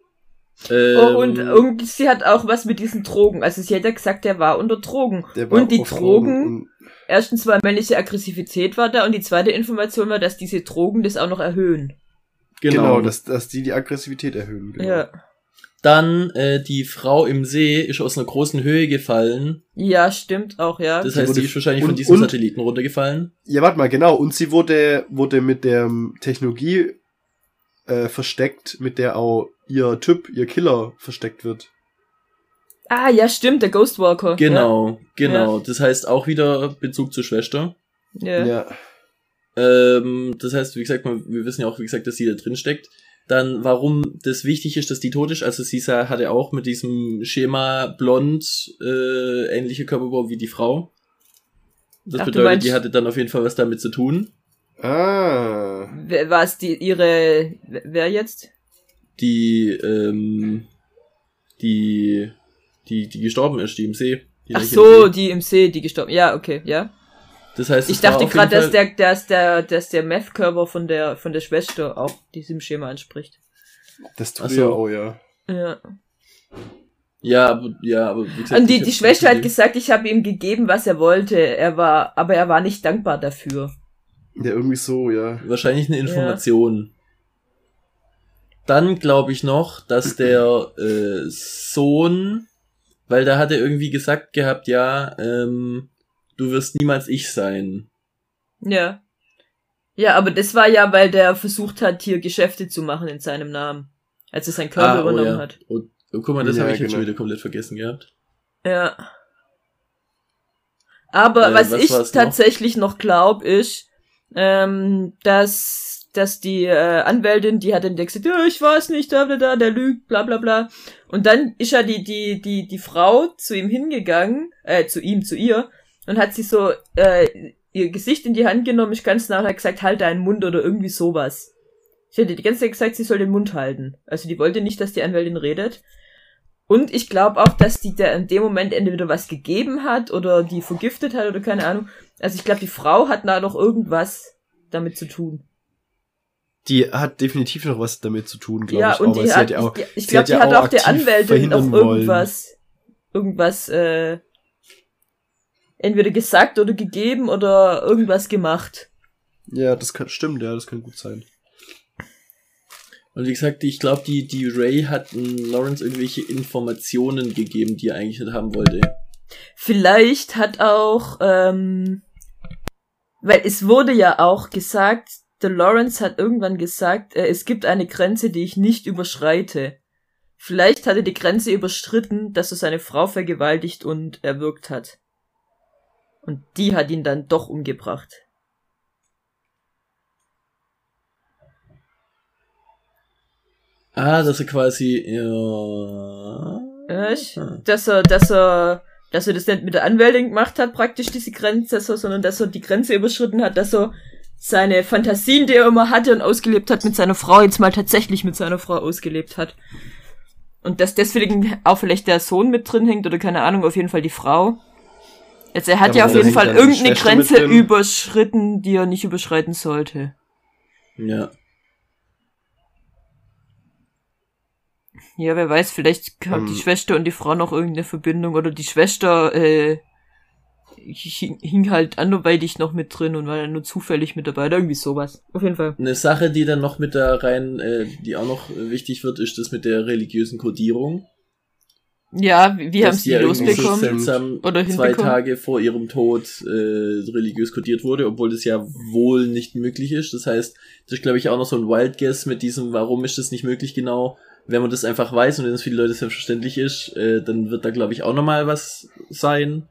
Ähm, Oh, und irgendwie, sie hat auch was mit diesen Drogen. Also sie hat ja gesagt, der war unter Drogen. der war Und die Drogen, und- erstens war männliche Aggressivität war da und die zweite Information war, dass diese Drogen das auch noch erhöhen. Genau, genau, dass, dass die die Aggressivität erhöhen. Genau. Ja. Dann äh, die Frau im See ist aus einer großen Höhe gefallen. Ja, stimmt auch, ja. Das heißt, die ist wahrscheinlich von und- diesem und- Satelliten runtergefallen. Ja, warte mal, genau. Und sie wurde, wurde mit der Technologie äh, versteckt, mit der auch ihr Typ, ihr Killer versteckt wird. ah, ja, stimmt, der Ghostwalker. Genau, genau. Das heißt auch wieder Bezug zur Schwester. Ja. ja. Ähm, das heißt, wie gesagt, wir wissen ja auch, wie gesagt, dass sie da drin steckt. Dann, warum das wichtig ist, dass die tot ist. Also sie sah- hatte auch mit diesem Schema blond äh, ähnliche Körperbau wie die Frau. Das Ach, bedeutet, meinst- die hatte dann auf jeden Fall was damit zu tun. Ah. Wer war es die ihre wer- jetzt? Die, ähm, die, die, die gestorben ist, die im See. Die Ach Leiche im so, See. die im See, die gestorben. Ja, okay, ja. Das heißt, Ich dachte gerade, dass der, dass der, dass der Meth-Körper von der, von der Schwester auch diesem Schema entspricht. Das tut ja so. auch, ja. Ja. Ja, aber, ja, aber wie gesagt, Und die, die Schwester hat gesagt, ich habe ihm gegeben, was er wollte. Er war, aber er war nicht dankbar dafür. Ja, irgendwie so, ja. Wahrscheinlich eine Information. Dann glaube ich noch, dass der äh, Sohn, weil da hat er irgendwie gesagt gehabt, ja, ähm, du wirst niemals ich sein. Ja. Ja, aber das war ja, weil der versucht hat, hier Geschäfte zu machen in seinem Namen. Als er seinen Körper oh, übernommen ja. hat. Oh, oh, guck mal, das Ja, habe ich jetzt genau. schon wieder komplett vergessen gehabt. Ja. Aber Äh, was, was ich war's noch? tatsächlich noch glaub, ist, ähm, dass, dass die äh, Anwältin, die hat dann gesagt, ja, ich weiß nicht, da, da, da, der lügt, bla, bla, bla. Und dann ist ja die, die, die, die Frau zu ihm hingegangen, äh, zu ihm, zu ihr, und hat sie so, äh, ihr Gesicht in die Hand genommen, ist ganz hat gesagt, halt deinen Mund oder irgendwie sowas. Sie hatte die ganze Zeit gesagt, sie soll den Mund halten. Also die wollte nicht, dass die Anwältin redet. Und ich glaube auch, dass die der in dem Moment entweder was gegeben hat oder die vergiftet hat oder keine Ahnung. Also ich glaube, die Frau hat da noch irgendwas damit zu tun. Die hat definitiv noch was damit zu tun, glaube ja, ich. und auch, die sie hat, ja auch, ich, ich glaube, hat die hat auch auch der Anwältin noch wollen. irgendwas, irgendwas, äh, entweder gesagt oder gegeben oder irgendwas gemacht. Ja, das kann, stimmt, ja, das kann gut sein. Und wie gesagt, ich glaube, die, die Ray hat Lawrence irgendwelche Informationen gegeben, die er eigentlich nicht haben wollte. Vielleicht hat auch, ähm, weil es wurde ja auch gesagt, der Lawrence hat irgendwann gesagt, äh, es gibt eine Grenze, die ich nicht überschreite. Vielleicht hat er die Grenze überschritten, dass er seine Frau vergewaltigt und erwürgt hat. Und die hat ihn dann doch umgebracht. Ah, dass er quasi, ja. Echt? Dass er, dass er, dass er das nicht mit der Anwältin gemacht hat, praktisch diese Grenze, so, sondern dass er die Grenze überschritten hat, dass er seine Fantasien, die er immer hatte und ausgelebt hat mit seiner Frau, jetzt mal tatsächlich mit seiner Frau ausgelebt hat. Und dass deswegen auch vielleicht der Sohn mit drin hängt oder keine Ahnung, auf jeden Fall die Frau. Jetzt, er hat Ja, ja, auf jeden Fall irgendeine Grenze überschritten, die er nicht überschreiten sollte. Ja. Ja, wer weiß, vielleicht haben die Ähm. Schwester und die Frau noch irgendeine Verbindung oder die Schwester äh, hing, hing halt anderweitig noch mit drin und war dann nur zufällig mit dabei oder irgendwie sowas. Auf jeden Fall. Eine Sache, die dann noch mit da rein, äh, die auch noch wichtig wird, ist das mit der religiösen Kodierung. Ja, wie, wie haben sie die ja losbekommen? Oder zwei? Tage vor ihrem Tod äh, religiös kodiert wurde, obwohl das ja wohl nicht möglich ist. Das heißt, das ist, glaube ich, auch noch so ein Wild Guess mit diesem, warum ist das nicht möglich genau. Wenn man das einfach weiß und wenn es für die Leute selbstverständlich ist, äh, dann wird da, glaube ich, auch nochmal was sein.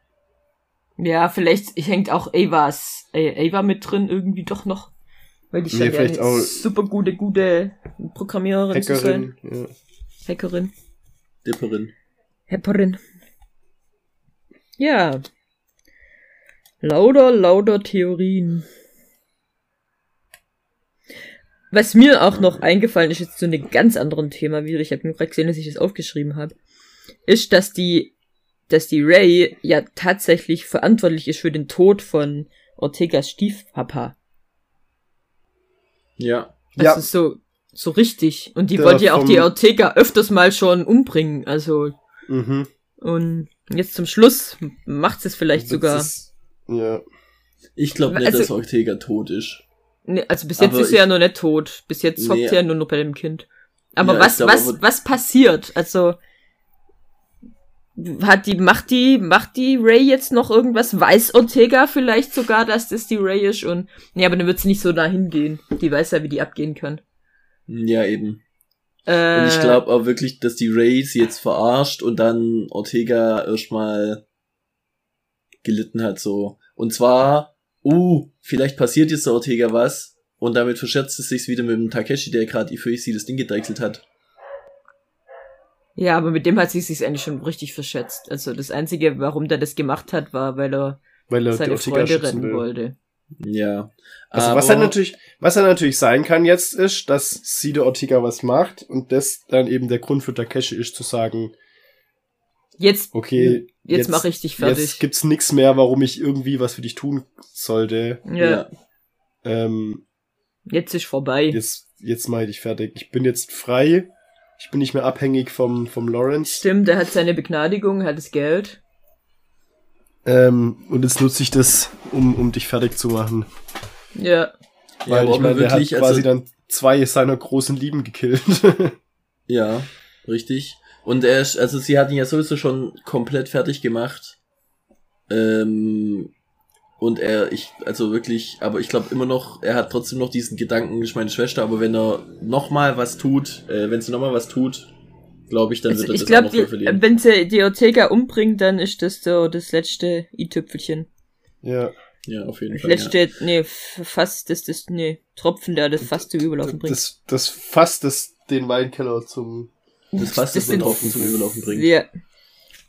Ja, vielleicht hängt auch Avas, äh, Ava mit drin irgendwie doch noch. Weil die Nee, scheint ja vielleicht eine super gute, gute Programmiererin zu sein. Hackerin, ja. Hackerin. Dipperin. Hepperin. Ja. Lauter, lauter Theorien. Was mir auch noch eingefallen ist, jetzt zu einem ganz anderen Thema wieder, ich habe nur gerade gesehen, dass ich das aufgeschrieben habe, ist, dass die, dass die Ray ja tatsächlich verantwortlich ist für den Tod von Ortegas Stiefpapa. Ja. Ja. Also so, so richtig. Und die Der wollte ja auch die Ortega öfters mal schon umbringen, also, Mhm. und jetzt zum Schluss macht es vielleicht Das sogar. ist- ja. Ich glaube nicht, Also- dass Ortega tot ist. Nee, also bis jetzt Aber ist er ja noch nicht tot. Bis jetzt Nee. hockt er ja nur noch bei dem Kind. Aber Ja, was, glaub, was, aber- was passiert? Also hat die, macht die, macht die Ray jetzt noch irgendwas? Weiß Ortega vielleicht sogar, dass das die Ray ist? Und nee, aber dann wird sie nicht so dahin gehen. Die weiß ja, wie die abgehen kann. Ja, eben. Äh, Und ich glaube auch wirklich, dass die Ray sie jetzt verarscht und dann Ortega erstmal gelitten hat, so. Und zwar, uh, vielleicht passiert jetzt der Ortega was und damit verscherzt es sich wieder mit dem Takeshi, der gerade für sie das Ding gedeichselt hat. Ja, aber mit dem hat sie sich eigentlich schon richtig verschätzt. Also das Einzige, warum der das gemacht hat, war, weil er Weil er die seine Freunde retten will. wollte. Ja. Also was dann natürlich, was dann natürlich sein kann jetzt ist, dass sie der Ortega was macht und das dann eben der Grund für Takeshi ist zu sagen, Jetzt, okay, jetzt, mach ich dich fertig. Jetzt gibt's nix mehr, warum ich irgendwie was für dich tun sollte. ja, ja. Ähm, jetzt ist vorbei. jetzt, jetzt mach ich dich fertig. Ich bin jetzt frei Ich bin nicht mehr abhängig vom, vom Lawrence. Stimmt, er hat seine Begnadigung, hat das Geld. Ähm, und jetzt nutze ich das, um, um dich fertig zu machen. Ja. Weil aber ich meine, der hat wirklich, quasi also- dann zwei seiner großen Lieben gekillt. Ja, richtig. Und er ist, also sie hat ihn ja sowieso schon komplett fertig gemacht. Ähm, und er, ich, also wirklich, aber ich glaube immer noch, er hat trotzdem noch diesen Gedanken, ich meine Schwester, aber wenn er nochmal was tut, äh, wenn sie nochmal was tut, glaube ich, dann Also wird ich das auch glaube, noch voll verlieren. wenn sie die Ortega umbringt, dann ist das so das letzte i-Tüpfelchen. ja. Ja, auf jeden Das Fall. Ja. letzte, nee, f- fast das, das, nee, Tropfen, der das fast zum Überlaufen bringt. Das, das fasst das, den Weinkeller zum. Das fasst das sind- Tropfen zum Überlaufen bringt. Ja,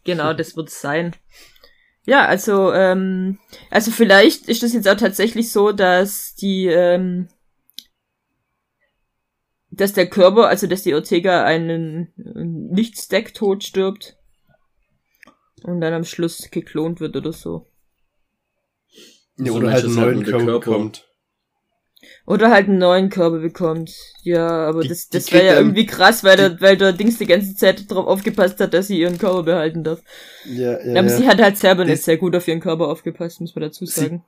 genau, das wird's sein. Ja, also, ähm, also vielleicht ist das jetzt auch tatsächlich so, dass die, ähm, dass der Körper, also dass die Ortega einen Nicht-Stack tot stirbt und dann am Schluss geklont wird oder so. Ja, So oder meinst halt einen neuen Körper Körper- bekommt. Oder halt einen neuen Körper bekommt. Ja, aber Die- das, das wäre ja irgendwie krass, weil der, weil der Dings die ganze Zeit darauf aufgepasst hat, dass sie ihren Körper behalten darf. Ja, ja, aber ja. sie hat halt selber nicht sehr gut auf ihren Körper aufgepasst, muss man dazu Sie- sagen.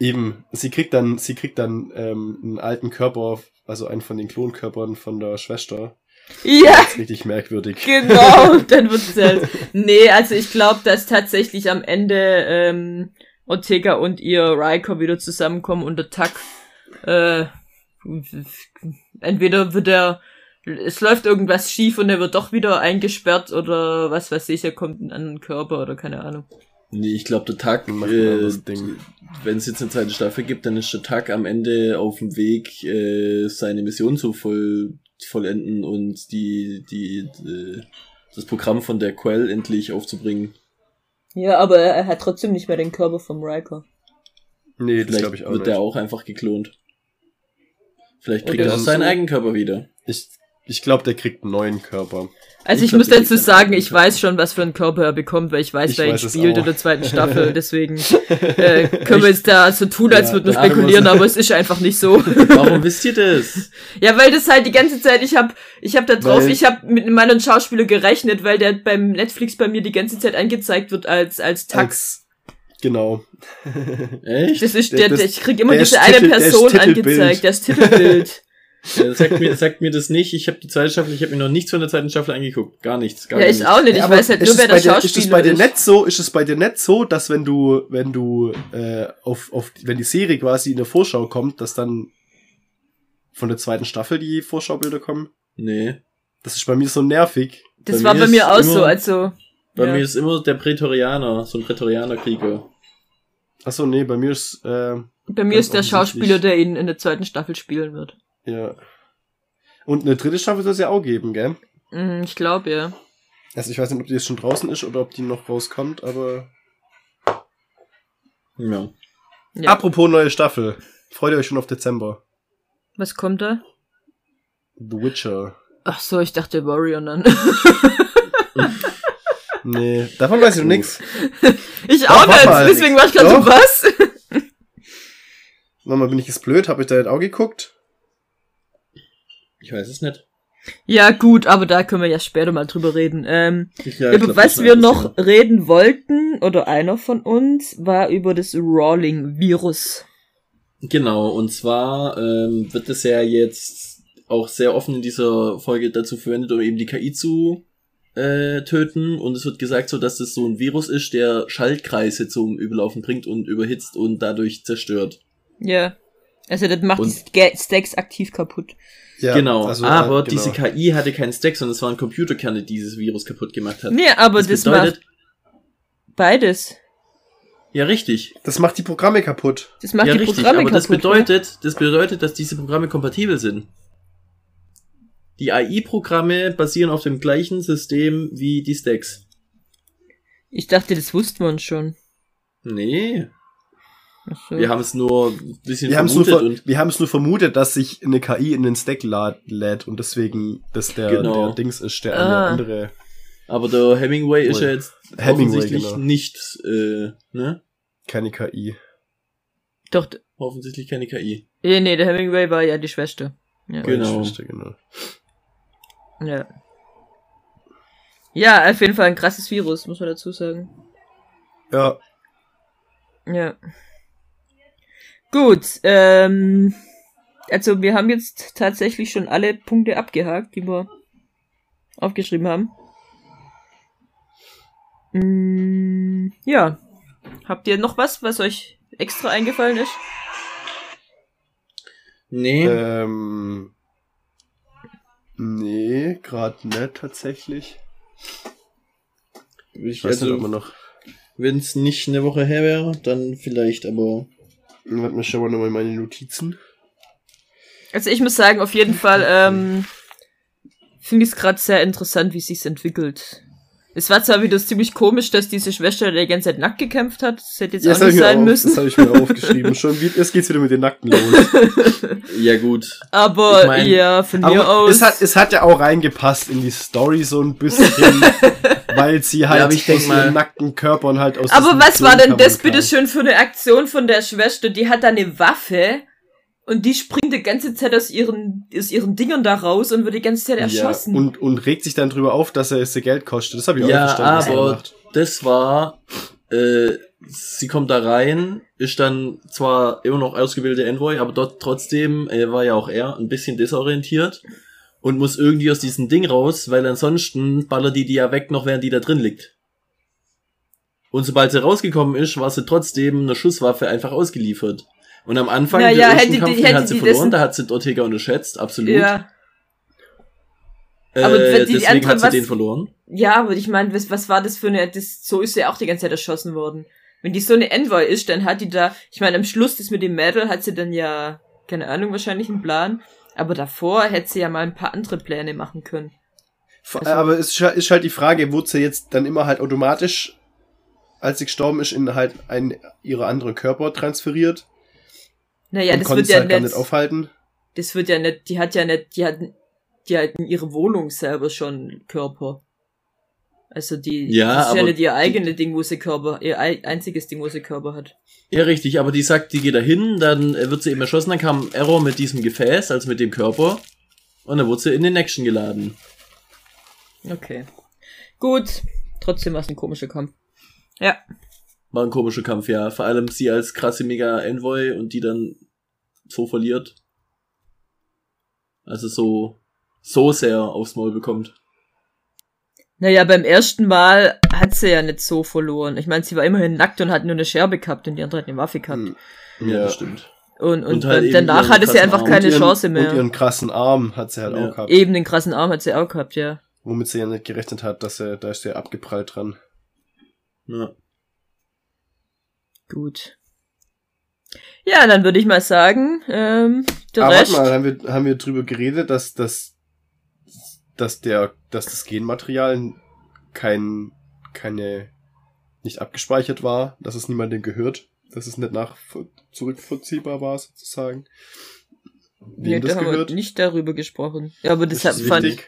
Eben. Sie kriegt dann, sie kriegt dann ähm, einen alten Körper, also einen von den Klonkörpern von der Schwester. Ja, Das ist richtig merkwürdig. genau, dann wird's halt. Nee, also ich glaube, dass tatsächlich am Ende ähm, Ortega und ihr Riker wieder zusammenkommen und der Tuck äh, entweder wird er es läuft irgendwas schief und er wird doch wieder eingesperrt oder was weiß ich, er kommt in einen anderen Körper oder keine Ahnung. Nee, ich glaube, der Tag, äh, wenn es jetzt eine zweite Staffel gibt, dann ist der Tag am Ende auf dem Weg, äh, seine Mission zu voll, vollenden und die, die, äh, das Programm von der Quell endlich aufzubringen. Ja, aber er hat trotzdem nicht mehr den Körper vom Riker. Nee, das Vielleicht glaube ich auch wird nicht. der auch einfach geklont. Vielleicht kriegt er auch so. seinen eigenen Körper wieder. Ich, ich glaube, der kriegt einen neuen Körper. Also Ich ich, muss dazu sagen, ich weiß schon, was für einen Körper er bekommt, weil ich weiß, Ich wer ihn spielt in der zweiten Staffel. Deswegen äh, können wir jetzt da so tun, als Ja, würden wir spekulieren, aber es ist einfach nicht so. Warum wisst ihr das? ja, weil das halt die ganze Zeit, ich hab, ich hab da drauf, Weil- ich hab mit einem anderen Schauspieler gerechnet, weil der beim Netflix bei mir die ganze Zeit angezeigt wird als als Tax. Genau. Echt? Das ist Der- der, das- der ich krieg immer der diese eine Titel- der Person Titelbild. angezeigt, das Titelbild. Ja, sagt, mir, sagt mir das nicht. Ich habe die zweite Staffel, ich habe mir noch nichts von der zweiten Staffel angeguckt. Gar nichts. Gar ja, ich nichts. auch nicht. Ich Ja, aber weiß halt ist nur, es wer bei der dir- Ist es Schauspieler bei dir nicht so, ist es bei dir nicht so, dass wenn du, wenn du, äh, auf, auf, wenn die Serie quasi in der Vorschau kommt, dass dann von der zweiten Staffel die Vorschaubilder kommen? Nee. Das ist bei mir so nervig. Das bei war mir bei mir auch immer- so, also. Bei ja. mir ist immer der Prätorianer, so ein Prätorianerkrieger. Achso, nee, bei mir ist, äh, Bei mir ist der. Schauspieler, der ihn in der zweiten Staffel spielen wird. Ja. Und eine dritte Staffel soll es ja auch geben, gell? Mm, Ich glaube, ja. Also ich weiß nicht, ob die jetzt schon draußen ist oder ob die noch rauskommt, aber. Ja. ja. Apropos neue Staffel. Freut ihr euch schon auf Dezember? Was kommt da? The Witcher. Ach so, ich dachte Warrior dann. Nee, davon weiß ich noch nix. ich auch nicht, deswegen war ich gerade so, was? Nochmal bin ich jetzt blöd, habe ich da nicht auch geguckt? Ich weiß es nicht. Ja, gut, aber da können wir ja später mal drüber reden. Ähm, Ja, über was wir noch reden wollten, oder einer von uns, war über das Rawling-Virus. Genau, und zwar ähm, wird es ja jetzt auch sehr offen in dieser Folge dazu verwendet, um eben die KI zu äh, töten. Und es wird gesagt, so dass das so ein Virus ist, der Schaltkreise zum Überlaufen bringt und überhitzt und dadurch zerstört. Ja. Also das macht Und- die Sta- Stacks aktiv kaputt. Ja, genau, also, aber äh, genau. diese KI hatte keinen Stack, sondern es waren Computerkerne, die dieses Virus kaputt gemacht hat. Nee, aber das, das bedeutet, macht beides. ja richtig, Das macht die Programme kaputt. Das macht ja die richtig, Programme aber das kaputt. ne? bedeutet, das bedeutet, dass diese Programme kompatibel sind. Die AI-Programme basieren auf dem gleichen System wie die Stacks. Ich dachte, das wusste man schon. Nee, so. wir haben es nur ein bisschen Wir haben es nur, vermutet ver und wir haben es nur vermutet, dass sich eine KI in den Stack lädt und deswegen das der, Genau. der Dings ist, der Ah. eine andere. aber der Hemingway ist ja jetzt Hemingway, offensichtlich genau. nicht, äh, ne? Keine KI. Doch, Offensichtlich keine KI. nee, nee, der Hemingway war ja die Schwester. Ja. Genau. Schwester, genau. ja. Ja, auf jeden Fall ein krasses Virus, muss man dazu sagen. Ja. Ja. Gut, ähm, also wir haben jetzt tatsächlich schon alle Punkte abgehakt, die wir aufgeschrieben haben. Mm, ja. Habt ihr noch was, was euch extra eingefallen ist? Nee. Ähm, nee, gerade nicht tatsächlich. ich Ich weiß nicht, ob man also, noch. wenn es nicht eine Woche her wäre, dann vielleicht, aber Warte mal, schauen wir nochmal in meine Notizen. Also ich muss sagen, auf jeden Fall ähm, finde ich es gerade sehr interessant, wie sich's entwickelt. Es war zwar wieder ziemlich komisch, dass diese Schwester die ganze Zeit nackt gekämpft hat. Das hätte jetzt Ja, auch habe nicht ich, mir sein auf- müssen. das hab ich mir aufgeschrieben. Schon wie, jetzt geht's wieder mit den Nackten los. ja gut. Aber Ich mein, ja, von mir Aber aus. es hat, es hat ja auch reingepasst in die Story so ein bisschen, weil sie halt aber ich denk aus mal- ihren nackten Körpern halt aus Aber was war denn das bitte schön für eine Aktion von der Schwester? Die hat da eine Waffe und die springt die ganze Zeit aus ihren, aus ihren Dingern da raus und wird die ganze Zeit erschossen. Ja, und, und regt sich dann drüber auf, dass er es ihr Geld kostet. Das habe ich auch Ja, nicht verstanden. er aber das war, äh, sie kommt da rein, ist dann zwar immer noch ausgebildete Envoy, aber dort trotzdem äh, war ja auch er ein bisschen desorientiert und muss irgendwie aus diesem Ding raus, weil ansonsten ballert die die ja weg, noch während die da drin liegt. Und sobald sie rausgekommen ist, war sie trotzdem eine Schusswaffe einfach ausgeliefert. Und am Anfang Ja, der ja, ersten hätte die- Kampf, den hätte hat sie die verloren, dessen- da hat sie Ortega unterschätzt, absolut. ja. äh, aber wenn die- die deswegen andere hat sie was- den verloren. Ja, aber ich meine, was, was war das für eine, das, so ist sie ja auch die ganze Zeit erschossen worden. Wenn die so eine Envoy ist, dann hat die da, ich meine, am Schluss das mit dem Mädel hat sie dann ja, keine Ahnung, wahrscheinlich einen Plan. Aber davor hätte sie ja mal ein paar andere Pläne machen können. Also- aber es ist halt- ist halt die Frage, wurde sie jetzt dann immer halt automatisch, als sie gestorben ist, in halt einen ihrer anderen Körper transferiert Naja, und das wird ja halt nicht, nicht aufhalten. das wird ja nicht, die hat ja nicht, die hat, die hat in ihrer Wohnung selber schon Körper. Also die, Ja, das ist ja nicht ihr eigenes Ding, wo sie Körper, ihr ei- einziges Ding, wo sie Körper hat. Ja, richtig, aber die sagt, die geht da hin, dann äh, wird sie eben erschossen, dann kam Error mit diesem Gefäß, also mit dem Körper, und dann wurde sie in den Action geladen. Okay. Gut. Trotzdem war es ein komischer Kampf. Ja. War ein komischer Kampf, ja. Vor allem sie als krasse Mega-Envoy und die dann so verliert. Also so, so sehr aufs Maul bekommt. Naja, beim ersten Mal hat sie ja nicht so verloren. Ich meine, sie war immerhin nackt und hat nur eine Scherbe gehabt und die andere hat eine Waffe gehabt. Hm. Ja, das stimmt. Und, und, Und halt danach hatte sie einfach Arm. keine ihren, Chance mehr. Und ihren krassen Arm hat sie halt Ja. auch gehabt. Eben den krassen Arm hat sie auch gehabt, ja. Womit sie ja nicht gerechnet hat, dass er, da ist er abgeprallt dran. Ja. Gut. Ja, dann würde ich mal sagen, ähm, der Aber Rest. warte mal, haben wir, haben wir drüber geredet, dass, dass, dass der, dass das Genmaterial kein, keine, nicht abgespeichert war, dass es niemandem gehört, dass es nicht nach, zurückvollziehbar war, sozusagen. Wem Nee, das da haben gehört? wir nicht darüber gesprochen. Ja, aber das, Das fand wichtig.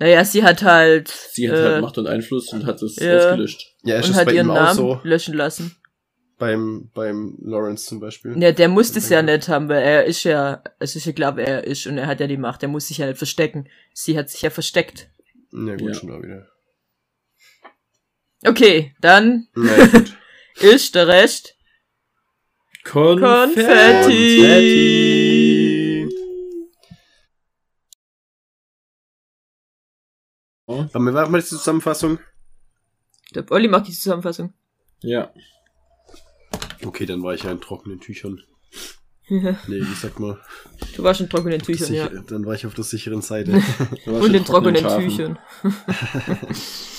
Naja, sie hat halt. Sie hat äh, halt Macht und Einfluss und hat es ja. ausgelöscht. Ja, ist und es hat bei ihren ihm auch Namen so, löschen lassen. Beim, beim Lawrence zum Beispiel. Ja, der muss das ja nicht haben, weil er ist ja, also ich glaube, er ist und er hat ja die Macht, er muss sich ja nicht verstecken. Sie hat sich ja versteckt. Ja, gut, Ja. schon da wieder. Okay, dann Na gut. ist der Rest Konfetti. Aber wir machen mal die Zusammenfassung. Ich glaub, Olli macht die Zusammenfassung. Ja. Okay, dann war ich ja in trockenen Tüchern. du Nee, wie sagt man? warst in trockenen Tüchern, ja. Dann war ich auf der sicheren Seite. Du Und in trockenen Schafen. Tüchern.